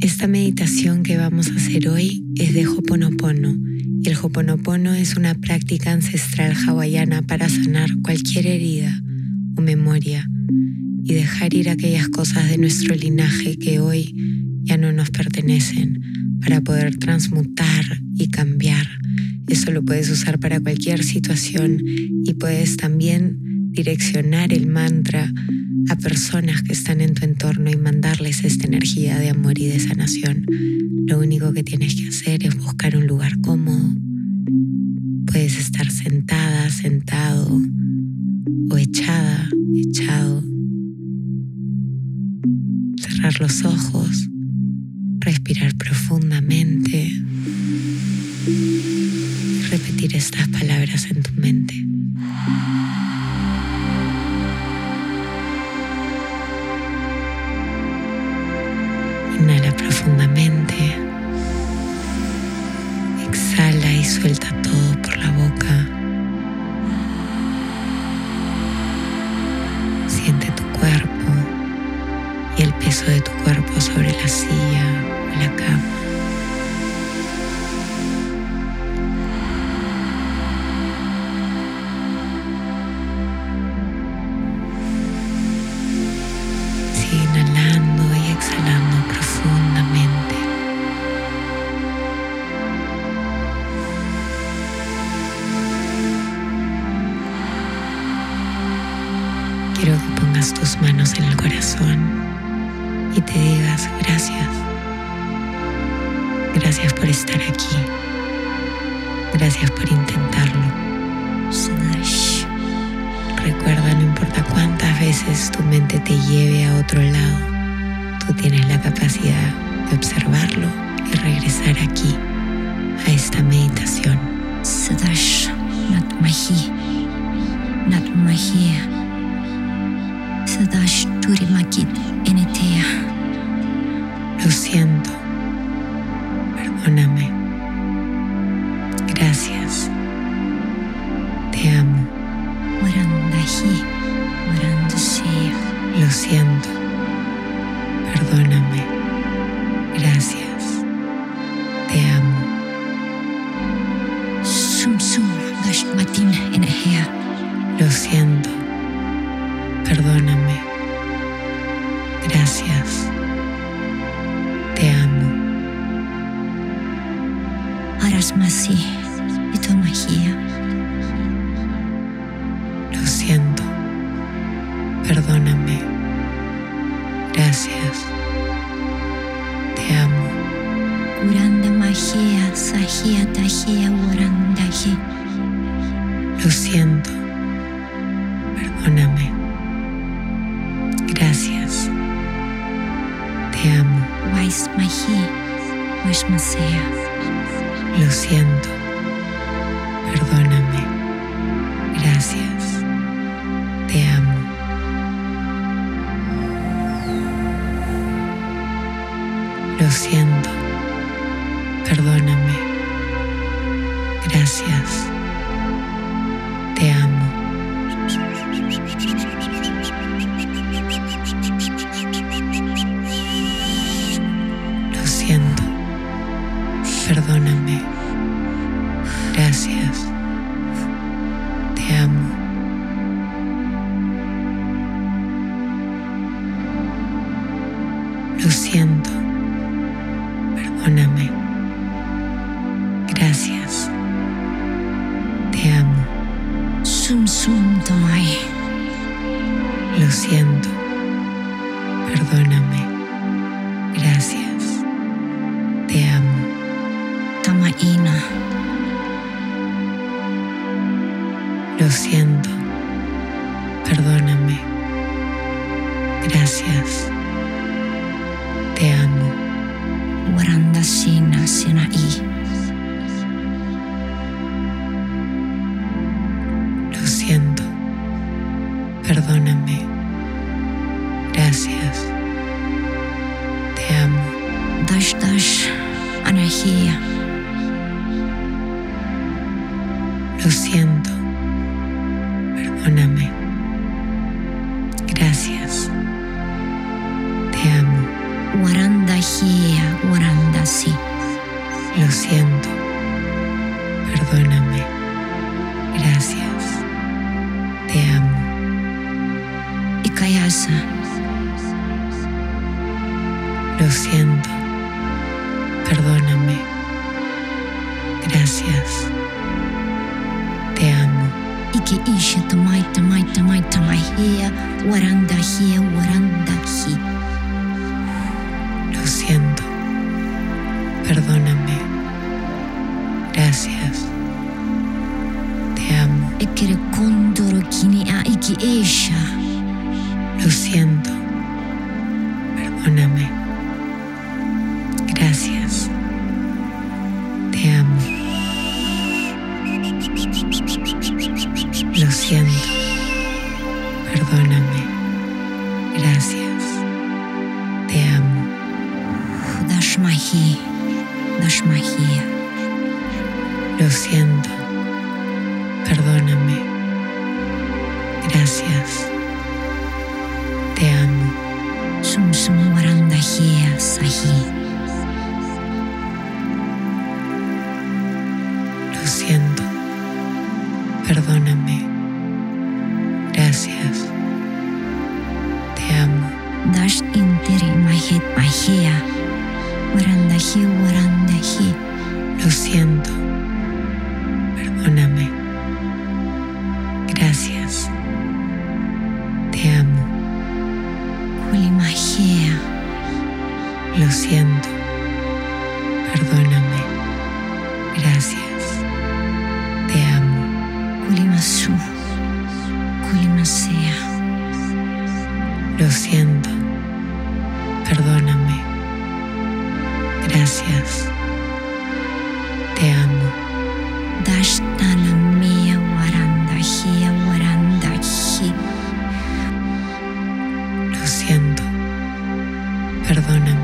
Esta meditación que vamos a hacer hoy es de Hoponopono el Hoponopono es una práctica ancestral hawaiana para sanar cualquier herida o memoria y dejar ir aquellas cosas de nuestro linaje que hoy ya no nos pertenecen para poder transmutar y cambiar. Eso lo puedes usar para cualquier situación y puedes también direccionar el mantra a personas que están en tu entorno y mandarles esta energía de amor y de sanación. Lo único que tienes que hacer es buscar un lugar cómodo. Puedes estar sentada, sentado o echada, echado. Cerrar los ojos, respirar profundamente repetir estas palabras en tu de tu cuerpo sobre la silla la cama. Gracias por estar aquí. Gracias por intentarlo. Sadash, Recuerda, no importa cuántas veces tu mente te lleve a otro lado, tú tienes la capacidad de observarlo y regresar aquí, a esta meditación. Sadash, Natmahi, Natmahi, Sadash Turimakit Enetea, Lo siento. Perdóname. Gracias. Te amo. Gracias. Te amo. Uranda Mahia, Sahia Tahia, Warandahi, Lo siento. Perdóname. Gracias. Te amo. Waismahi, Washmasea, Lo siento. Gracias. Te amo. Lo siento. Perdóname. Lo siento. Lo siento, perdóname, gracias, te amo. Kondoro kini a iki Lo siento, perdóname. Dashmahi, Dashmahia. Lo siento. Perdóname. Gracias. Te amo. Sum sum sahi. Lo siento. Perdóname. siento. Perdóname.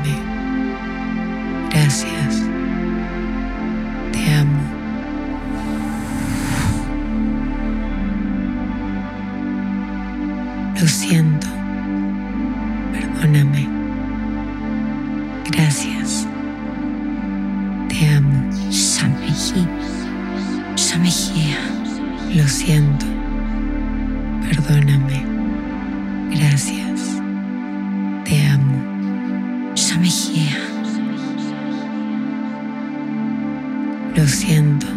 Lo siento.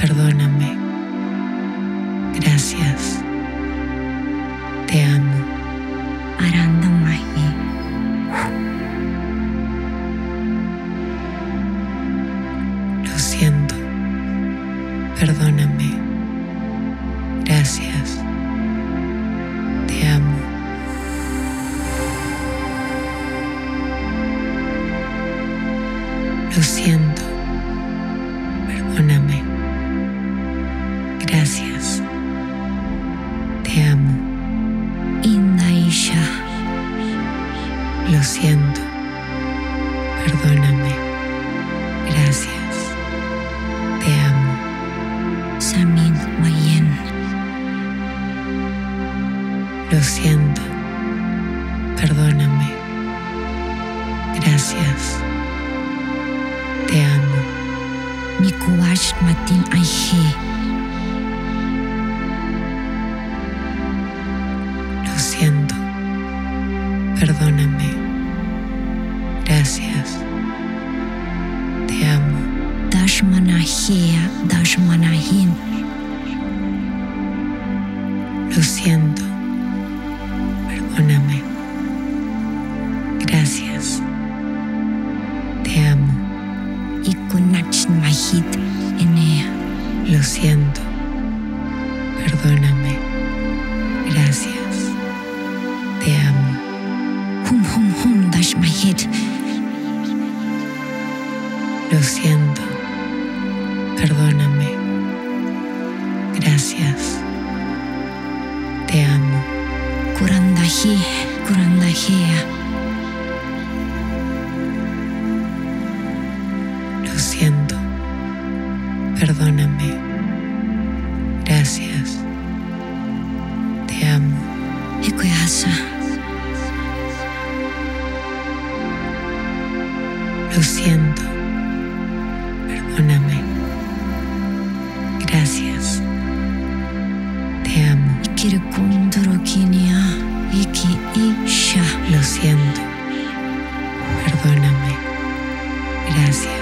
Perdóname. Gracias. Te amo. siento. das Manahia, das Manahim. Lo siento. Iki isha. Lo siento. Perdóname. Gracias.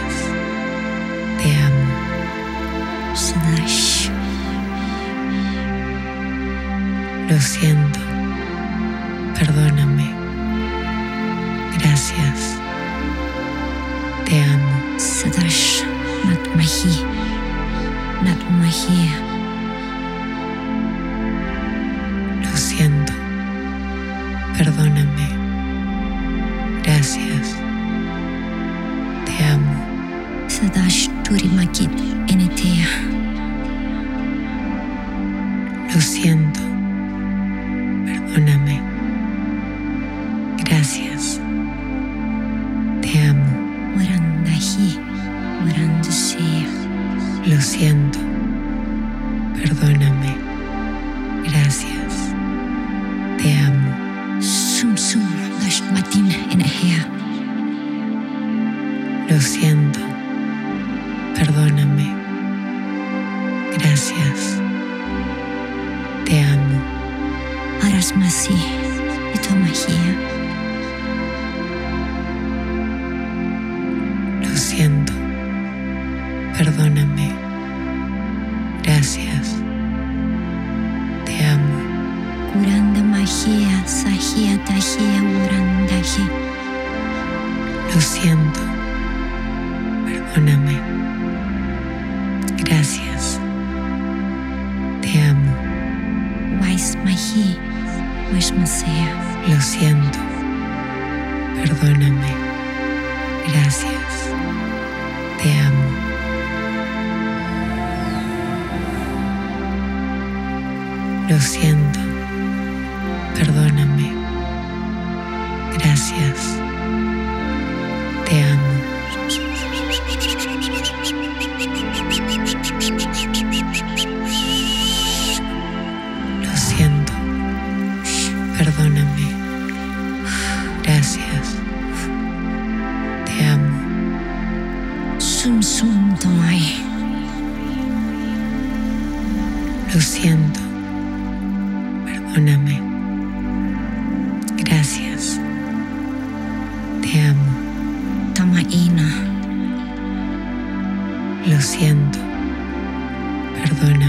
Sadash turimakit enetea. Lo siento. Arasmasi. Itomahia. Lo siento. Perdóname. Gracias. Te amo. Lo siento. Lo siento. Perdóname. Gracias. Te amo. Tamaina. Lo siento. Perdóname.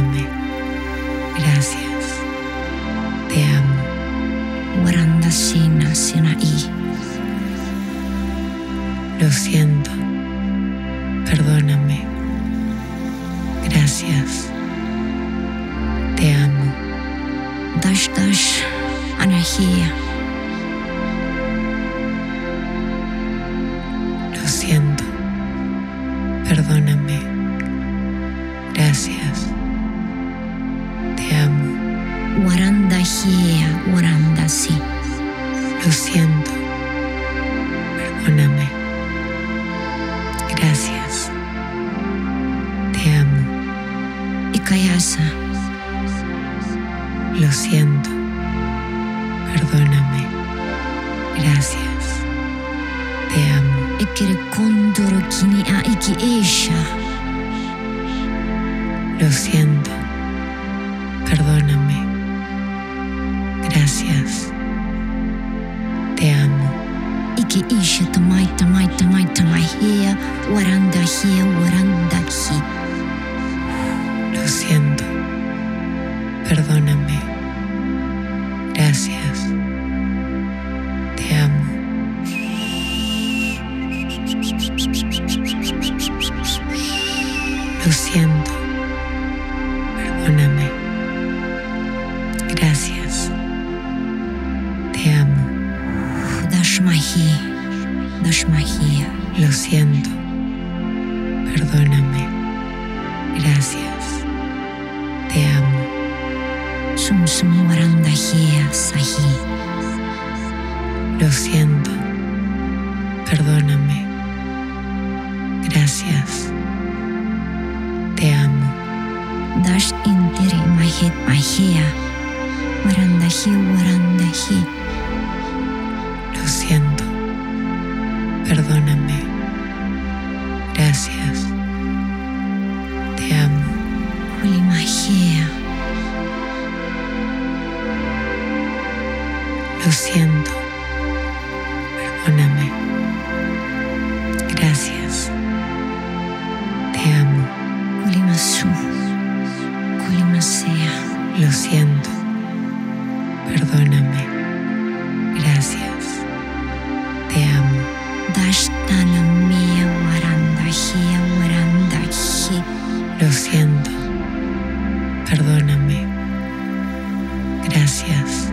Tamai hia. Waranda hia. Waranda hi. Lo siento. Perdóname. Gracias. Te amo. Lo siento. Perdóname. Gracias. Te amo. Dash mahi. Lo siento. Perdóname. Gracias. Te amo. Lo siento. Perdóname. Gracias. Te amo. Dash intiri mahit mahia. Perdóname. Gracias. Te amo. Holy magia. Lo siento. Perdóname. Gracias.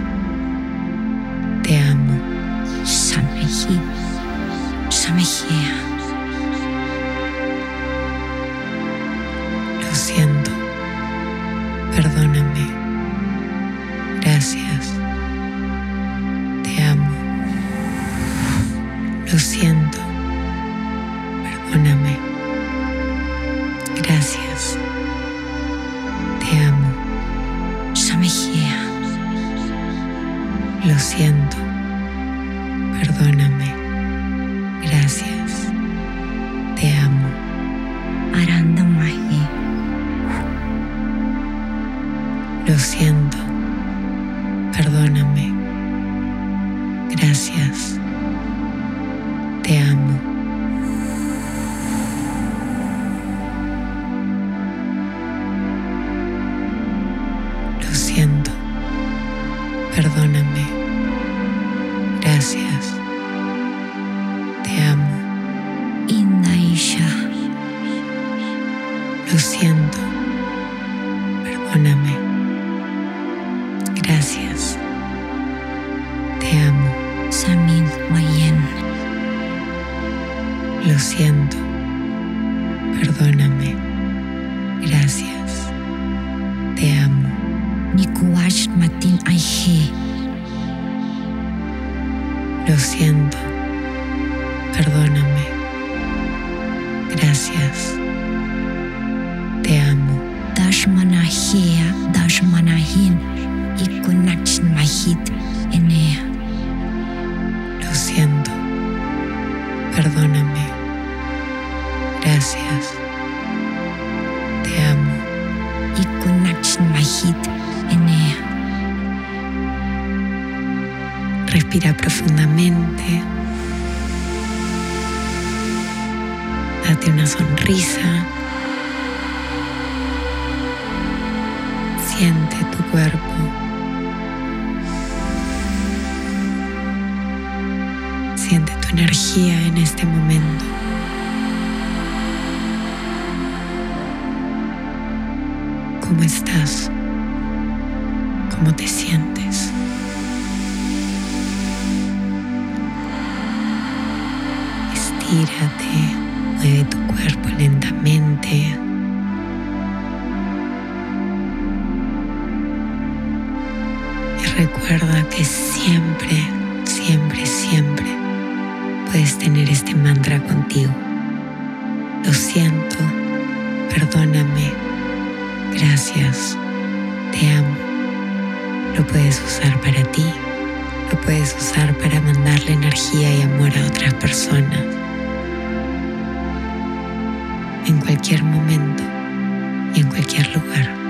Lo siento. Perdóname. Gracias. Te amo. Samin Wayen. Lo siento. sonrisa. Siente tu cuerpo. Siente tu energía en este momento. ¿Cómo estás? ¿Cómo te sientes? Lo puedes usar para ti, lo puedes usar para mandarle energía y amor a otras personas. En cualquier momento y en cualquier lugar.